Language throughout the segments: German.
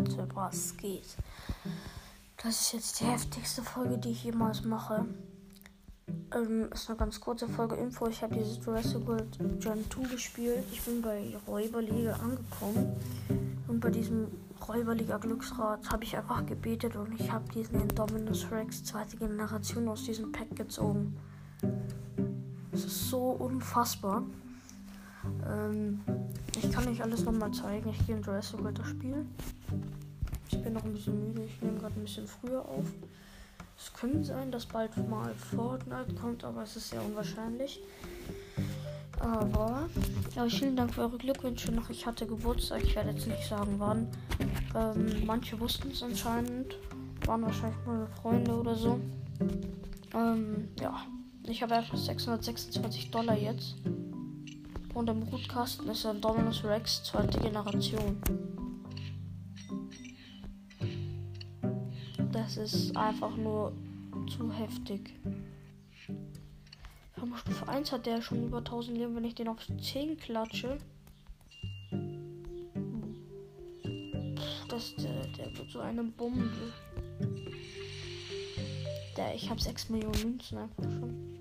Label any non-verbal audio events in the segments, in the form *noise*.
Leute, was geht? Das ist jetzt die heftigste Folge, die ich jemals mache. Ähm, ist eine ganz kurze Folge Info. Ich habe dieses Jurassic World Gen 2 gespielt. Ich bin bei Räuberliga angekommen. Und bei diesem Räuberliga Glücksrad habe ich einfach gebetet und ich habe diesen Indominus Rex zweite Generation aus diesem Pack gezogen. Es ist so unfassbar. Ähm, ich kann euch alles nochmal zeigen. Ich gehe in Jurassic World das Spiel. Ich bin noch ein bisschen müde. Ich nehme gerade ein bisschen früher auf. Es könnte sein, dass bald mal Fortnite kommt, aber es ist sehr unwahrscheinlich. Aber ja, vielen Dank für eure Glückwünsche noch. Ich hatte Geburtstag. Ich werde jetzt nicht sagen, wann. Ähm, manche wussten es anscheinend. Waren wahrscheinlich meine Freunde oder so. Ähm, ja. Ich habe einfach 626 Dollar jetzt. Und im Gutkasten ist ein Dominus Rex zweite Generation. Das ist einfach nur zu heftig. Auf Stufe 1 hat der schon über 1000 Leben, wenn ich den auf 10 klatsche. Das, der, der wird so eine Bombe. Der, ich habe 6 Millionen Münzen einfach schon.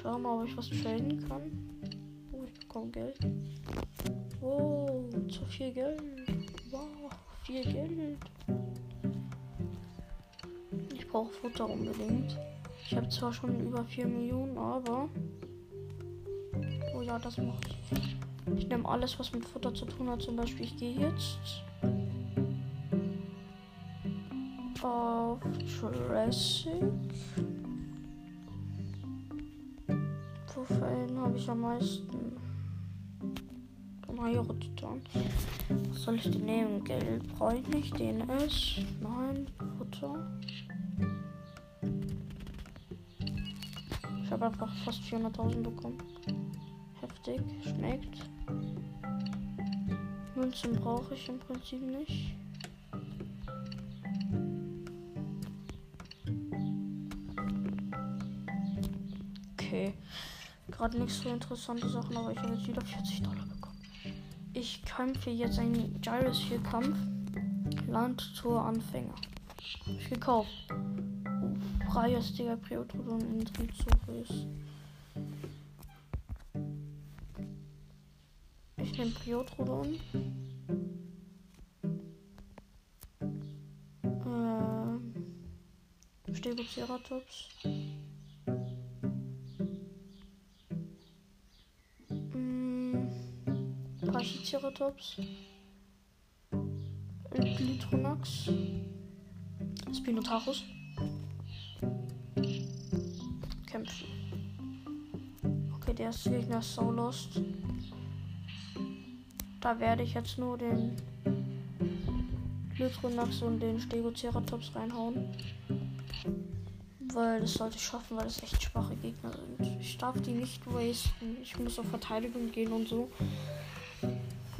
Schau mal, ob ich was traden kann. Ich bekomme Geld. Oh, zu viel Geld. Wow, viel Geld. Ich brauche Futter unbedingt. Ich habe zwar schon über 4 Millionen, aber. Oh ja, das macht. Ich nehme alles, was mit Futter zu tun hat. Zum Beispiel, ich gehe jetzt auf Jurassic. Trophäen habe ich am meisten. Major Titan. Was soll ich denn nehmen? Geld brauche ich nicht. DNS. Nein. Futter. Ich habe einfach fast 400.000 bekommen. Heftig. Schmeckt. Münzen brauche ich im Prinzip nicht. Okay. Gerade nicht so interessante Sachen, aber ich habe jetzt wieder 40 Dollar kämpfe jetzt einen Gyrus 4 Kampf. Land zur Anfänger. Ich gekauft. Freies Digga Priotrodon in Trizoris. Ich nehme Priotrodon. Ähm. Stegoceratops. Pachyceratops. Glytronax. Spinotaurus. Kämpfen. Okay, der erste Gegner ist so lost. Da werde ich jetzt nur den Glytronax und den Stegoceratops reinhauen. Weil das sollte ich schaffen, weil das echt schwache Gegner sind. Ich darf die nicht wasten. Ich muss auf Verteidigung gehen und so.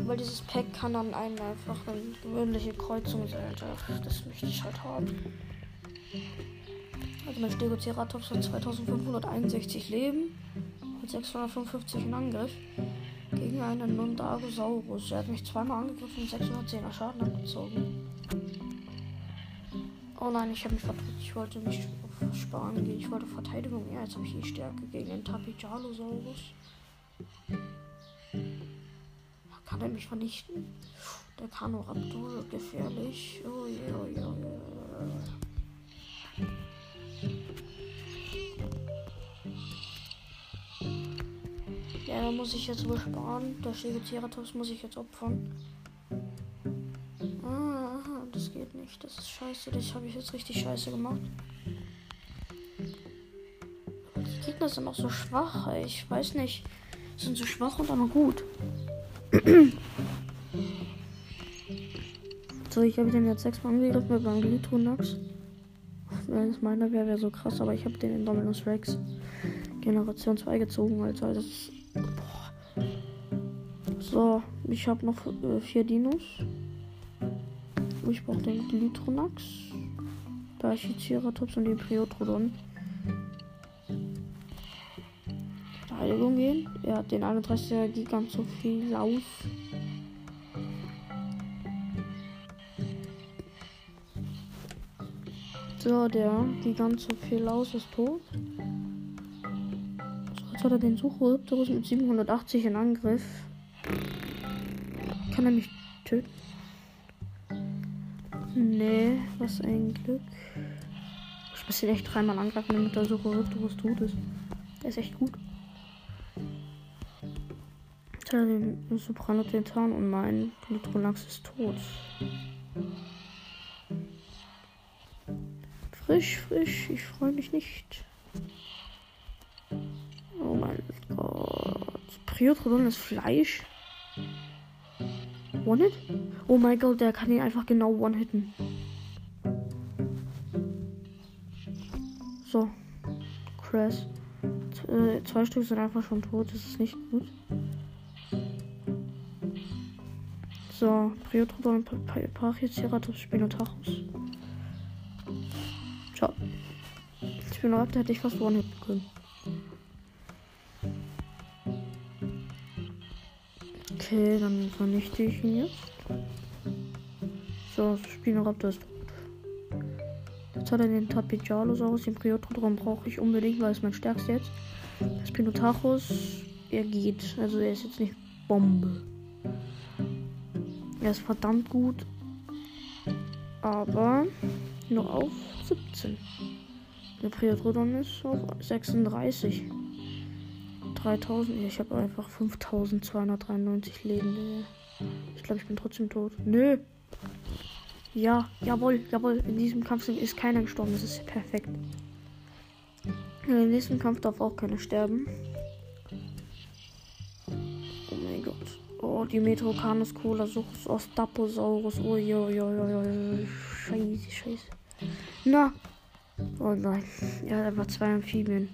Weil dieses Pack kann dann einen einfach eine gewöhnliche Kreuzung sein. Das möchte ich halt haben. Also mein Stegoceratops hat 2561 Leben und 655 in Angriff gegen einen Nundagosaurus. Er hat mich zweimal angegriffen und 610er Schaden abgezogen. Oh nein, ich habe mich verdrückt. Ich wollte auf Sparen gehen. Ich wollte Verteidigung. Ja, jetzt habe ich die Stärke gegen den Tapijalosaurus. Kann er mich vernichten? Der Kanoraptor gefährlich. Oh yeah, yeah, yeah. Ja, da muss ich jetzt wohl sparen. Der Stegoceratops muss ich jetzt opfern. Ah, das geht nicht. Das ist scheiße. Das habe ich jetzt richtig scheiße gemacht. Die Gegner sind auch so schwach. Ich weiß nicht. Sind so schwach und dann gut. So, ich habe den jetzt sechsmal angegriffen mit meinem Glitronax. Wenn es meiner wäre, wäre so krass, aber ich habe den Indominus Rex Generation 2 gezogen, also das ist. Boah. So, ich habe noch äh, vier Dinos. Ich brauche den Glitronax, Pachyceratops und den Priotrodon. Verteidigung gehen. Er hat den 31er Gigant so viel aus. So, der Gigant Philaus ist tot. So, jetzt hat er den Suchrhypterus mit 780 in Angriff. Kann er mich töten? Nee, was ein Glück. Ich muss ihn echt dreimal angreifen, damit der Suchrhypterus tot ist. Der ist echt gut. Jetzt hat er den Soprano Titan und mein Nitrolax ist tot. Frisch, frisch, ich freue mich nicht. Oh mein Gott. Priotrodon ist Fleisch. One-Hit? Oh mein Gott, der kann ihn einfach genau one-hitten. So. Crash. Äh, zwei Stück sind einfach schon tot. Das ist nicht gut. So. Priotrodon, Pachyceratops, Spinotachus. Ciao. Ich bin noch hätte ich fast one-hitten können. Okay, dann vernichte ich ihn jetzt. So, Spinoraptor ist tot. Jetzt hat er den Tapijalosaurus, den Priotrodon brauche ich unbedingt, weil es mein stärkster jetzt. Das er geht. Also er ist jetzt nicht Bombe. Er ist verdammt gut. Aber nur auf 17. Der Priotrodon ist auf 36. 3000. Ich habe einfach 5293 Leben. Ich glaube, ich bin trotzdem tot. Nö. Ja, jawohl, jawohl. In diesem Kampf ist keiner gestorben. Das ist perfekt. Im nächsten Kampf darf auch keiner sterben. Oh, die Metrocanus Colasaurus Ostaposaurus. Oh, jo, jo, jo, jo. Scheiße, scheiße. Na. Oh nein. Ja, da war zwei Amphibien.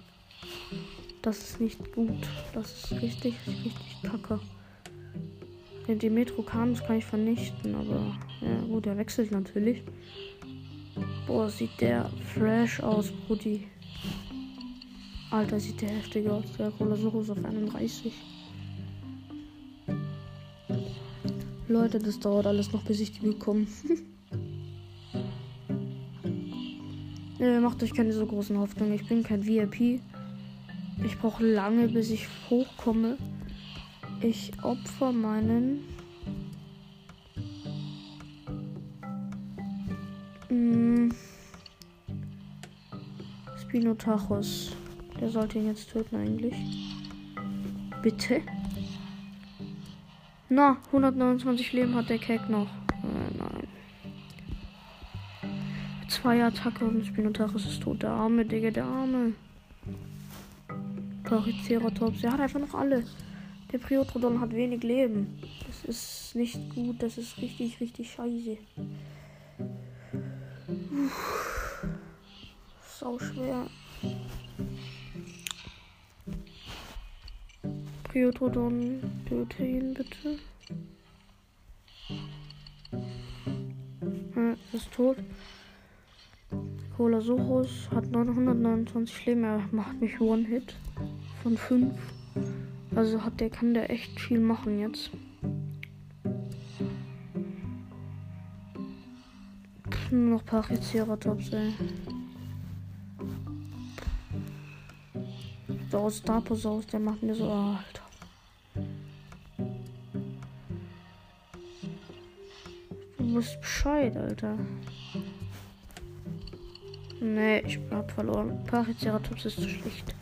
Das ist nicht gut. Das ist richtig, richtig kacke. Den Dimetrocanus kann ich vernichten, aber ja gut, der wechselt natürlich. Boah, sieht der fresh aus, Brudi. Alter, sieht der heftig aus. Der Colosaurus auf 31. Leute, das dauert alles noch, bis ich die bekomme. *laughs* ja, macht euch keine so großen Hoffnungen. Ich bin kein VIP. Ich brauche lange, bis ich hochkomme. Ich opfer meinen. Mm, Spinotachus. Der sollte ihn jetzt töten eigentlich. Bitte? Na, 129 Leben hat der Keck noch. Äh, nein. Zwei Attacke und Spinotachus ist tot. Der arme, Digga, der arme. Pachyceratops. Er hat einfach noch alle. Der Priotrodon hat wenig Leben. Das ist nicht gut. Das ist richtig, richtig scheiße. Sau schwer. Priotrodon, töte ihn bitte. Er ist tot. Colasaurus hat 929 Leben. Er macht mich One-Hit von 5. Also hat der kann der echt viel machen jetzt. Nur noch Pachyceratops, ey. So Staposaurus, der macht mir so, oh, Alter. Du musst Bescheid, Alter. Nee, ich hab verloren. Pachyceratops ist zu schlecht.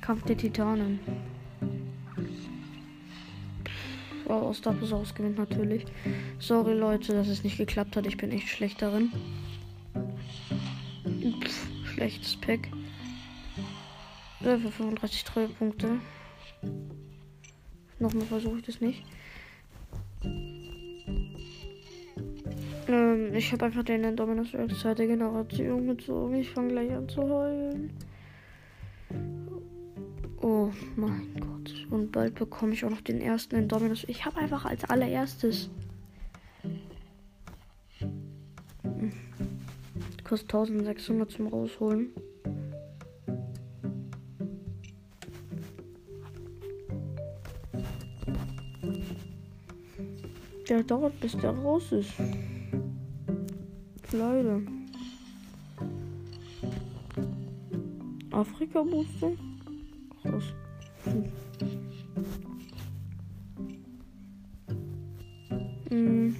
Kampf der Titanen. Oh, Ostaposaurus gewinnt natürlich. Sorry Leute, dass es nicht geklappt hat. Ich bin echt schlecht darin. Pff, schlechtes Pack. Für 35 Treuepunkte. Nochmal versuche ich das nicht. Ähm, ich habe einfach den Dominus Rex zweite Generation gezogen. Ich fange gleich an zu heulen. Oh mein Gott. Und bald bekomme ich auch noch den ersten Indominus. Ich habe einfach als allererstes. Hm. Kostet 1600 zum Rausholen. Der dauert, bis der raus ist. Leute. Afrika-Booster? Krass. Hm.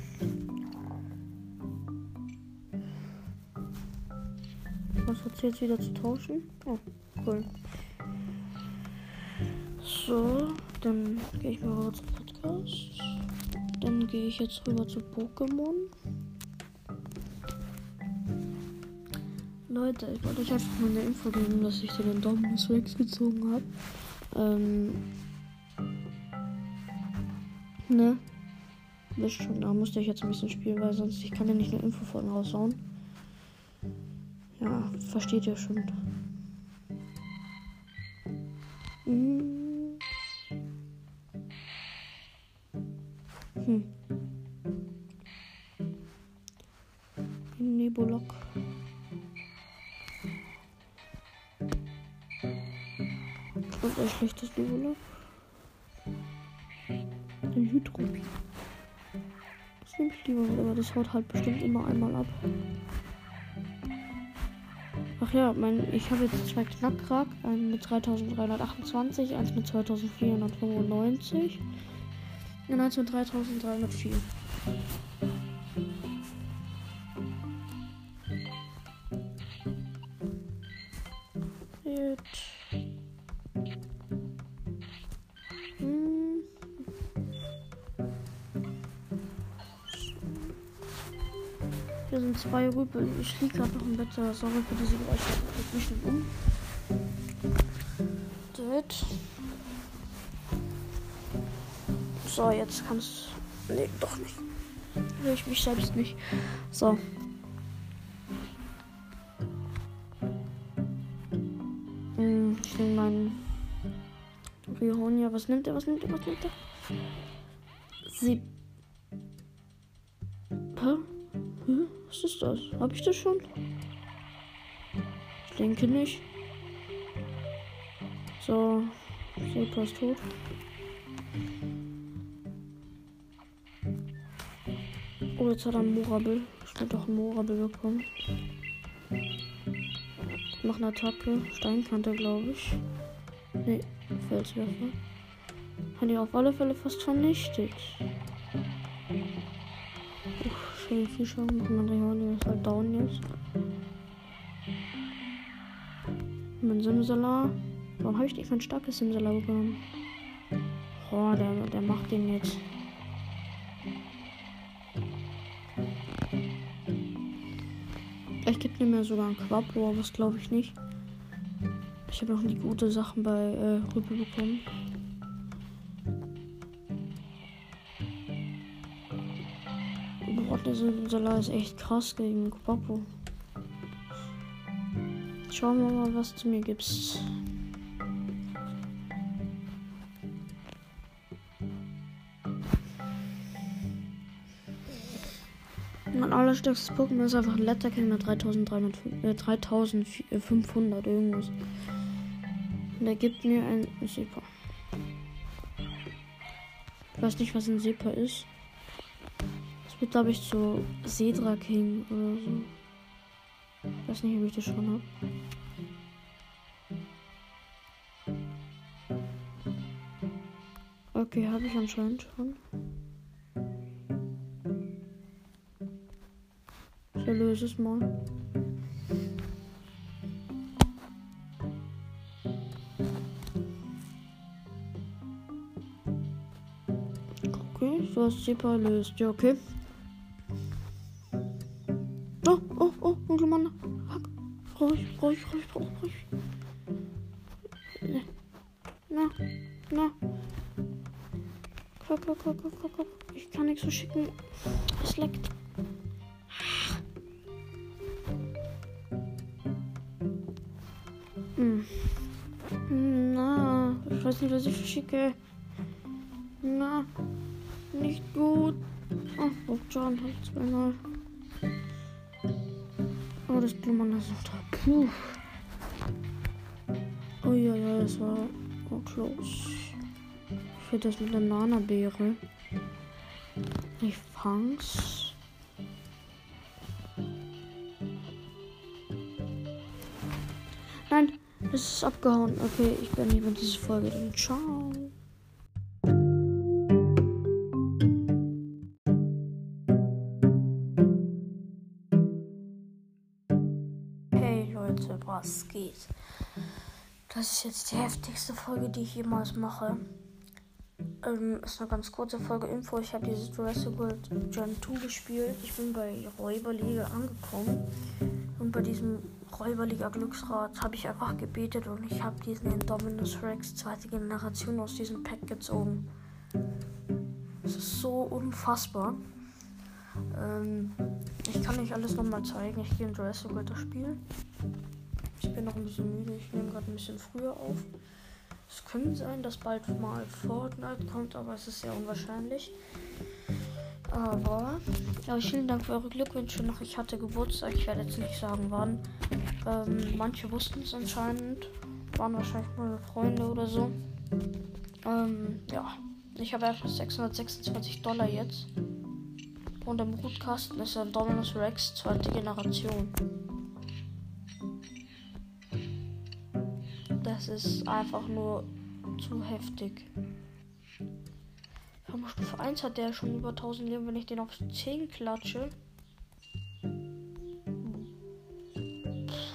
Was hat jetzt wieder zu tauschen? Oh, cool. So, dann gehe ich mal rüber zum Podcast. Dann gehe ich jetzt rüber zu Pokémon. Leute, ich wollte euch einfach mal eine Info geben, dass ich den Dominus Rex gezogen habe. Ähm. Ne? Wisst schon, da musste ich jetzt ein bisschen spielen, weil sonst ich kann ja nicht eine Info von raushauen. Ja, versteht ihr schon. Hm. Das haut halt bestimmt immer einmal ab. Ach ja, mein, ich habe jetzt zwei Knackrack, einen mit 3328, eins mit 2495 und eins mit 3304. Zwei Rüpel. Ich liege gerade noch im Bett. Sorry für diese Geräusche. Ich mich nicht um. Das. So, jetzt kannst. Nee, doch nicht. Will ich mich selbst nicht. So. Hm, Ich nehme meinen Riohonia. Was nimmt er? Was nimmt er? Was nimmt er? Sie. Hä? Das? Hab ich das schon? Ich denke nicht. So. Sepa ist tot. Oh, jetzt hat er einen Morabel. Ich will doch einen Morabel bekommen. Ich mache eine Attacke. Steinkante, glaube ich. Nee, Felswerfer. Hat die auf alle Fälle fast vernichtet. Schaden machen. Mein Rehorn ist halt down jetzt. Mein Simsalar. Warum habe ich nicht mein starkes Simsalar bekommen? Oh, der, der macht den jetzt. Vielleicht gibt mir sogar ein Quapo, aber das glaube ich nicht. Ich habe noch nie gute Sachen bei äh, Rüppel bekommen. Salat ist echt krass gegen Quapo. Schauen wir mal, was du mir gibst. Mein allerstärkstes Pokémon ist einfach ein Letterkill mit 3300, äh, 3500 irgendwas. Und er gibt mir ein Sepa. Ich weiß nicht, was ein Sepa ist. Wird, glaube ich, so Sedra King oder so. Ich weiß nicht, ob ich das schon habe. Okay, habe ich anscheinend schon. Ich erlöse es mal. Okay, du hast sie erlöst. Ja, okay. Oh, oh, oh, dunkle Mann. Fuck. Ruhig, ruhig, ruhig, ruhig, ruhig. Na, na. Guck, guck, guck, guck, guck. Ich kann nichts so schicken. Es leckt. Hm. Na, ich weiß nicht, was ich schicke. Na, nicht gut. Ach, oh, John, halt 2-0 das Blumen ist noch. Puh. Oh ja, ja, das war oh, close. Ich will das mit der Nana-Beere. Ich fang's. Nein, es ist abgehauen. Okay, ich bin mehr diese Folge. Dann ciao. Was geht? Das ist jetzt die heftigste Folge, die ich jemals mache. Ähm, ist eine ganz kurze Folge Info. Ich habe dieses Jurassic World Gen 2 gespielt. Ich bin bei Räuberliga angekommen. Und bei diesem Räuberliga Glücksrad habe ich einfach gebetet und ich habe diesen Indominus Rex zweite Generation aus diesem Pack gezogen. Es ist so unfassbar. Ähm, ich kann euch alles nochmal zeigen. Ich gehe in Jurassic World das Spiel. Ich bin noch ein bisschen müde. Ich nehme gerade ein bisschen früher auf. Es könnte sein, dass bald mal Fortnite kommt, aber es ist sehr unwahrscheinlich. Aber, ja, vielen Dank für eure Glückwünsche noch. Ich hatte Geburtstag, ich werde jetzt nicht sagen wann. Ähm, manche wussten es anscheinend, waren wahrscheinlich meine Freunde oder so. Ähm, ja, ich habe einfach 626 Dollar jetzt. Und im Rootkasten ist ein Dominus Rex zweite Generation. Das ist einfach nur zu heftig. Auf Stufe 1 hat der schon über 1000 Leben, wenn ich den auf 10 klatsche.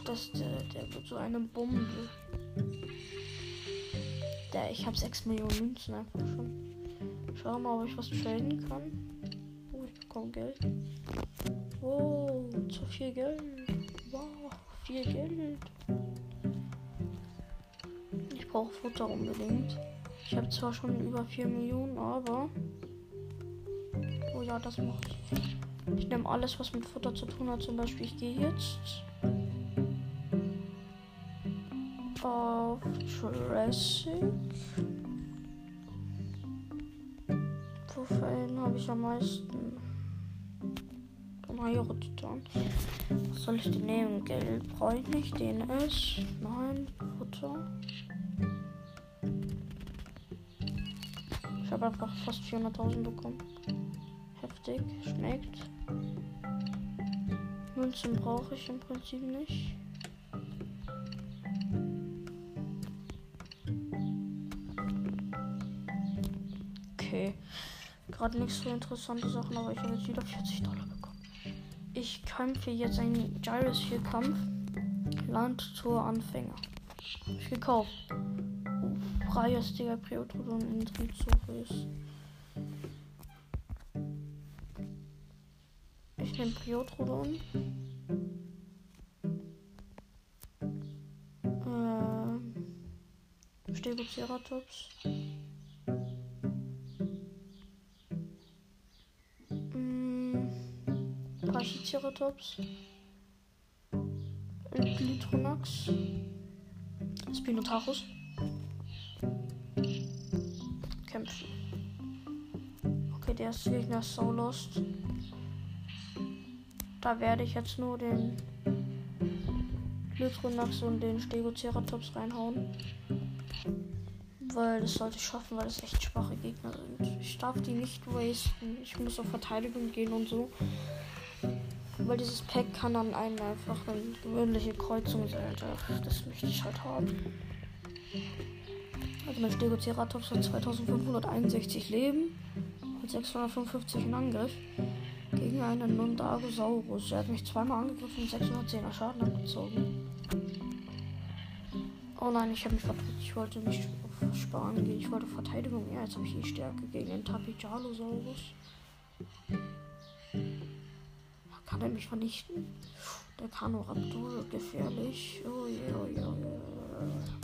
Das, der, der wird so eine Bombe. Der, ich habe 6 Millionen Münzen einfach schon. Schau mal, ob ich was traden kann. Oh, ich bekomme Geld. Oh, zu viel Geld. Wow, viel Geld brauche Futter unbedingt. Ich habe zwar schon über 4 Millionen, aber. Oh ja, das macht. Ich nehme alles, was mit Futter zu tun hat. Zum Beispiel, ich gehe jetzt auf Jurassic. Wofür habe ich am meisten? Major Titan. Was soll ich denn nehmen? Geld brauche ich nicht. Den ist. Nein, Futter. Habe einfach fast 400.000 bekommen. Heftig, schmeckt. Münzen brauche ich im Prinzip nicht. Okay. Gerade nicht so interessante Sachen, aber ich habe jetzt wieder 40 Dollar bekommen. Ich kämpfe jetzt einen Gyrus 4 Kampf. Land zur Anfänger. Ich gekauft freies Digga Priotrodon in Trizoris. Ich nehme Priotrodon. Ähm, Stegoceratops. Mm, Pachyceratops. Glytronax. Spinotaurus. Erste Gegner ist so lost. Da werde ich jetzt nur den Glytronax und den Stegoceratops reinhauen. Weil das sollte ich schaffen, weil das echt schwache Gegner sind. Ich darf die nicht wasten. Ich muss auf Verteidigung gehen und so. Weil dieses Pack kann dann einen einfach eine gewöhnliche Kreuzung sein. Das möchte ich halt haben. Also mein Stegoceratops hat 2561 Leben und 655 in Angriff gegen einen Nundagosaurus. Er hat mich zweimal angegriffen und 610er Schaden abgezogen. Oh nein, ich habe mich verdrückt. Ich wollte nicht sparen gehen. Ich wollte Verteidigung. Ja, jetzt habe ich die Stärke gegen den Tapijalosaurus. Kann er mich vernichten? Der Kanoraptor gefährlich. Oh je, oh je, oh je.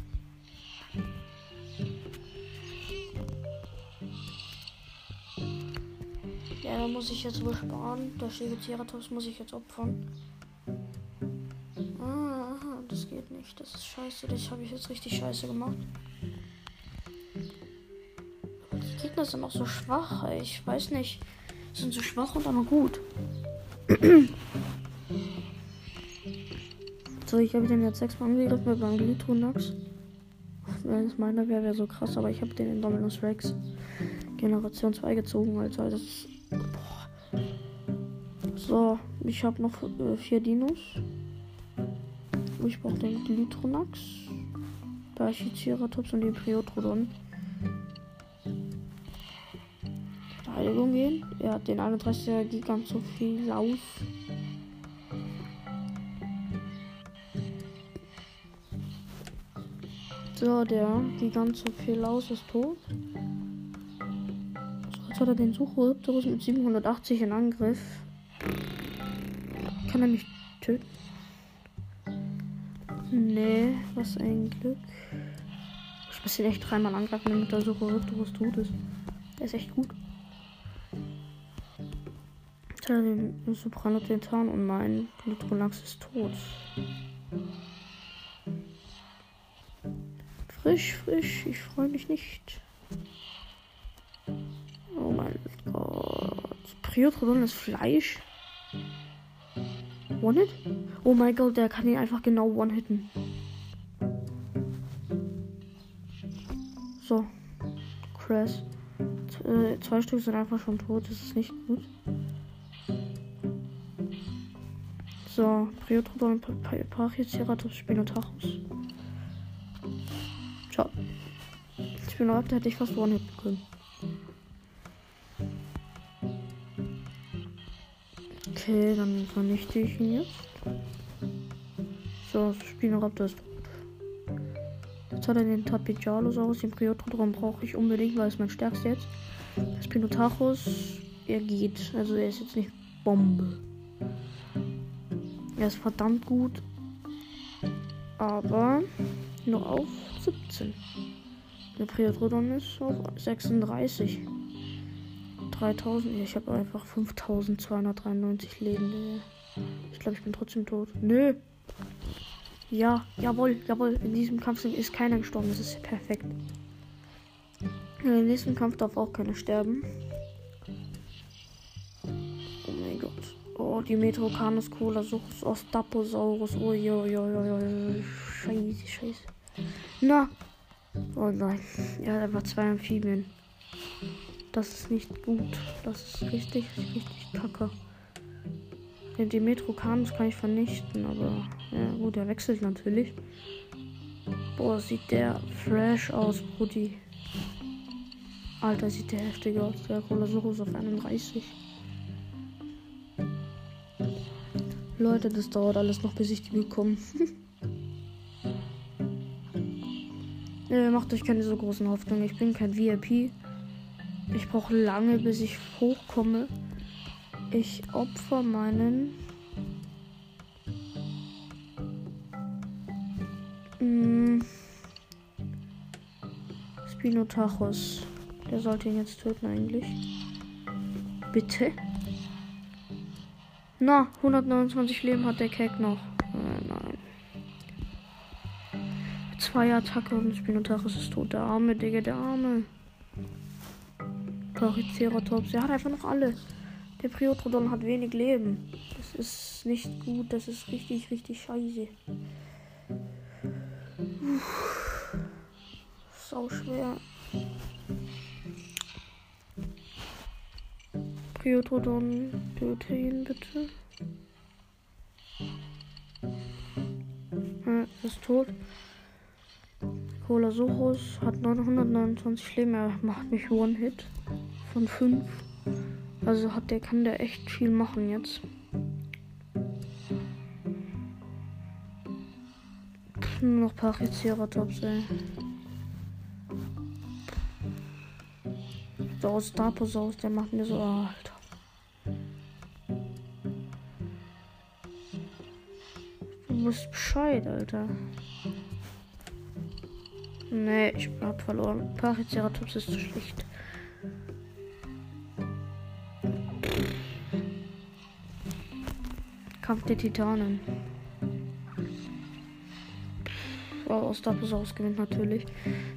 Da muss ich jetzt wohl sparen. Der Stegoceratops muss ich jetzt opfern. Ah, das geht nicht. Das ist scheiße. Das habe ich jetzt richtig scheiße gemacht. Die Gegner sind auch so schwach. Ich weiß nicht. Sind so schwach und aber gut. *clears throat* so, ich habe den jetzt sechsmal angegriffen mit meinem Glitronax. Wenn es meiner wäre, wäre so krass, aber ich habe den Indominus Rex Generation 2 gezogen, also das Boah, So, ich habe noch äh, vier Dinos. Ich brauche den Glytronax, Pachyceratops und den Priotrodon. Verteidigung gehen. Er hat den 31er Gigant so viel aus. So, der Gigant so viel aus ist tot. So, jetzt hat er den Suchrhypterus mit 780 in Angriff. Kann er mich töten? Nee, was ein Glück. Ich muss ihn echt dreimal angreifen, damit der Suchrhypterus tot ist. Der ist echt gut. Er den Soprano Titan und mein Glutronax ist tot. Frisch, frisch, ich freue mich nicht. Oh mein Gott. Priotrodon ist Fleisch. One-Hit? Oh mein Gott, der kann ihn einfach genau one-hitten. So. Crash. Äh, zwei Stück sind einfach schon tot. Das ist nicht gut. So, Priotrodon, Pachyceratops, Spinotachus. Ciao. Spinotachus hätte ich fast one-hitten können. Okay, dann vernichte ich ihn jetzt. So, Spinoraptor ist tot. Jetzt hat er den Tapijalosaurus, den Priotrodon brauche ich unbedingt, weil es mein stärkster jetzt. Der Spinotachus, er geht. Also er ist jetzt nicht Bombe. Er ist verdammt gut. Aber nur auf 17. Der Priotrodon ist auf 36. 3000. Ich habe einfach 5293 Leben. Ich glaube, ich bin trotzdem tot. Nö. Ja, jawohl, jawohl. In diesem Kampf ist keiner gestorben. Das ist perfekt. Im nächsten Kampf darf auch keiner sterben. Oh mein Gott. Oh, die Metrocanus Colasaurus Ostaposaurus. Oh, jo, jo, jo, jo. Scheiße, scheiße. Na. Oh nein. Ja, da war zwei Amphibien. Das ist nicht gut. Das ist richtig, richtig kacke. Den Dimetrocanus kann ich vernichten, aber ja gut, der wechselt natürlich. Boah, sieht der fresh aus, Brudi. Alter, sieht der heftig aus. Der Colosaurus auf 31. Leute, das dauert alles noch, bis ich die bekomme. ja, *laughs* macht euch keine so großen Hoffnungen. Ich bin kein VIP. Ich brauche lange, bis ich hochkomme. Ich opfer meinen. Mm, Spinotachus. Der sollte ihn jetzt töten eigentlich. Bitte? Na, 129 Leben hat der Keck noch. Äh, nein. Zwei Attacke und Spinotachus ist tot. Der arme Digga, der arme. Triceratops. Er hat einfach noch alle. Der Priotrodon hat wenig Leben. Das ist nicht gut. Das ist richtig, richtig scheiße. Uff. Sau schwer. Priotrodon, töte ihn bitte. Er ist tot. Colasaurus hat 929 Leben. Er macht mich One-Hit von 5. Also hat der kann der echt viel machen jetzt. Nur noch Pachyceratops, ey. So aus Staposaurus, der macht mir so, oh, Alter. Du wisst Bescheid, Alter. Nee, ich hab verloren. Pachyceratops ist zu schlecht. Kampf der Titanen. Oh, Ostaposaurus gewinnt natürlich.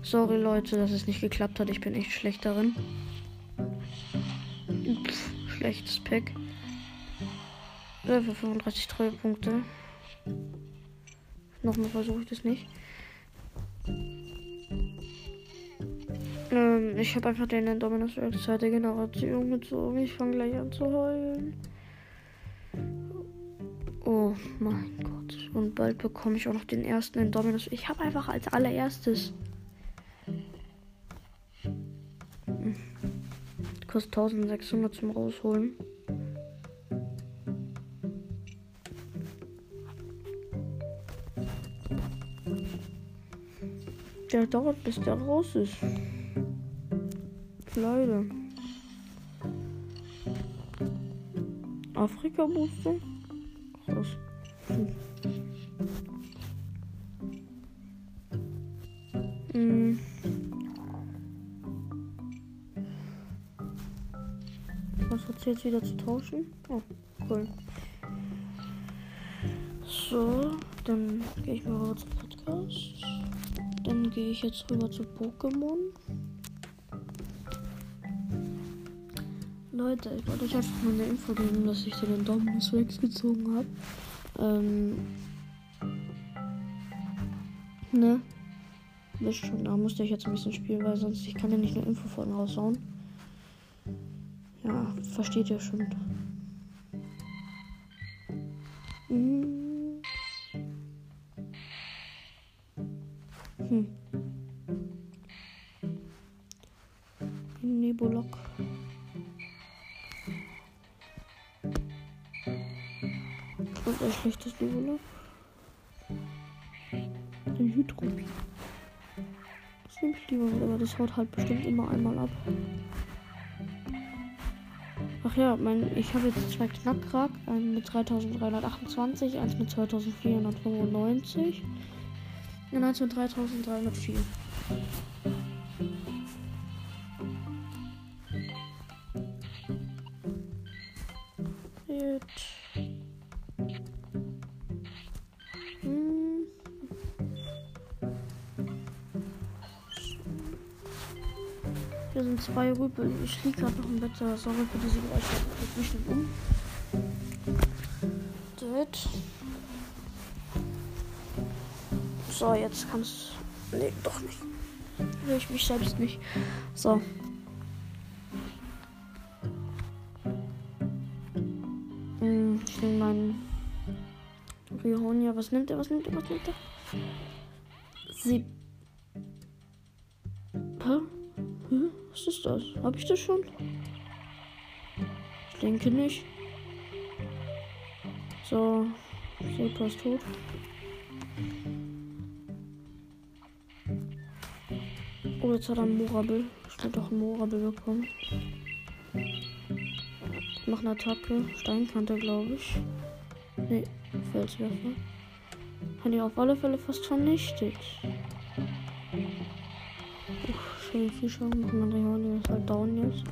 Sorry Leute, dass es nicht geklappt hat. Ich bin echt schlecht darin. Pff, schlechtes Pack. Für 35 Treuepunkte. Nochmal versuche ich das nicht. Ähm, ich habe einfach den Dominus Rex zweite Generation gezogen. Ich fange gleich an zu heulen. Oh mein Gott. Und bald bekomme ich auch noch den ersten in Dominus. Ich habe einfach als allererstes. Hm. Kostet 1600 zum Rausholen. Der dauert, bis der raus ist. Leider. Afrika-Booster? Krass. Hm. Hm. Was hat sie jetzt wieder zu tauschen? Oh, cool. So, dann gehe ich mal rüber zum Podcast. Dann gehe ich jetzt rüber zu Pokémon. Leute, ich wollte euch einfach mal eine Info geben, dass ich den Dominus Rex gezogen habe. Ähm. Ne? Wisst schon, da musste ich jetzt ein bisschen spielen, weil sonst ich kann ja nicht eine Info von raushauen. Ja, versteht ihr schon. Hm. Hm. Nebulok. Mit, aber das haut halt bestimmt immer einmal ab. Ach ja, mein, ich habe jetzt zwei Knackrack, einen mit 3328, eins mit 2495 und eins mit 3304. zwei Rüpel. Ich liege gerade noch im Bett. Sorry für diese Geräusche. Ich mich nicht um. Das. So, jetzt kannst. Nee, doch nicht. Will ich mich selbst nicht. So. Hm, Ich nehme meinen Riohonia. Was nimmt er? Was nimmt er? Was nimmt er? Sie. Das? Hab ich das schon? Ich denke nicht. So. Sepa ist tot. Oh, jetzt hat er einen Morabel. Ich will doch einen Morabel bekommen. Ich mach eine Attacke. Steinkante, glaube ich. Nee, Felswerfer. Hat die auf alle Fälle fast vernichtet. Schön viel Schaden. Mein Rehorn ist halt down jetzt.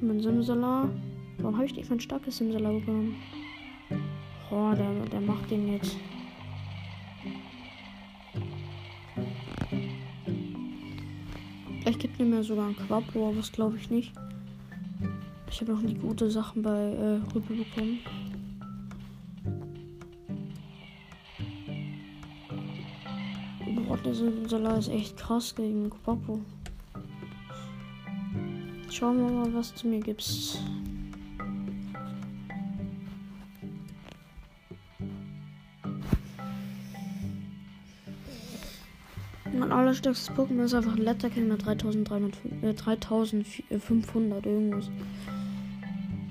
Mein Simsalar. Warum habe ich nicht mein starkes Simsalar bekommen? Oh, der, der macht den jetzt. Vielleicht gibt mir sogar ein Quapo, aber das glaube ich nicht. Ich habe noch nie gute Sachen bei äh, Rüppel bekommen. Der Salat ist echt krass gegen Quapo. Schauen wir mal, was du mir gibst. Mein allerstärkstes Pokémon ist einfach ein Letterkill mit 3300, äh, 3500 irgendwas.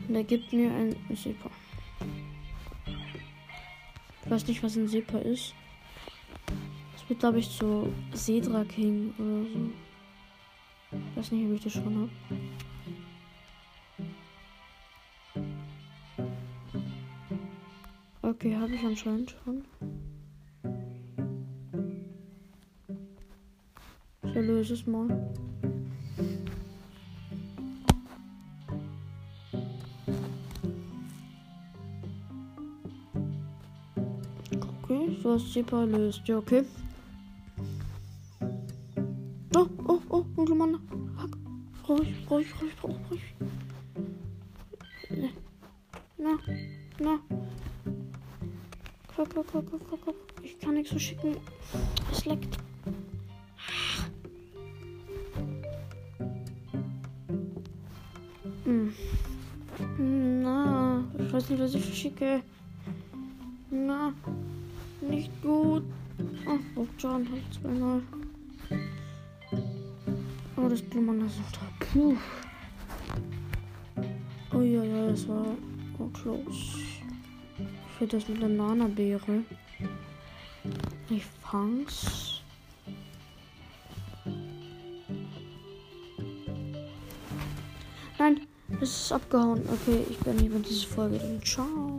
Und er gibt mir ein Sepa. Ich weiß nicht, was ein Sepa ist. Wird, glaube ich, zu Sedra King oder so. Ich weiß nicht, ob ich das schon habe. Okay, habe ich anscheinend schon. Ich erlöse es mal. Okay, du hast sie erlöst. Ja, okay. Oh, oh, oh, dunkle Mann. Fuck. Ruhig, ruhig, ruhig, ruhig, ruhig. Na, na. Komm, komm, komm, komm, komm. Ich kann nichts so schicken. Es leckt. Hm. Na, ich weiß nicht, was ich schicke. Na, nicht gut. Ach, oh, John, halt 2-0 das Blumen ist noch da. Puh. Oh ja, ja, das war oh, close. Ich will das mit der Nana-Beere. Ich fang's. Nein, es ist abgehauen. Okay, ich bin nicht mit dieser Folge. Dann ciao.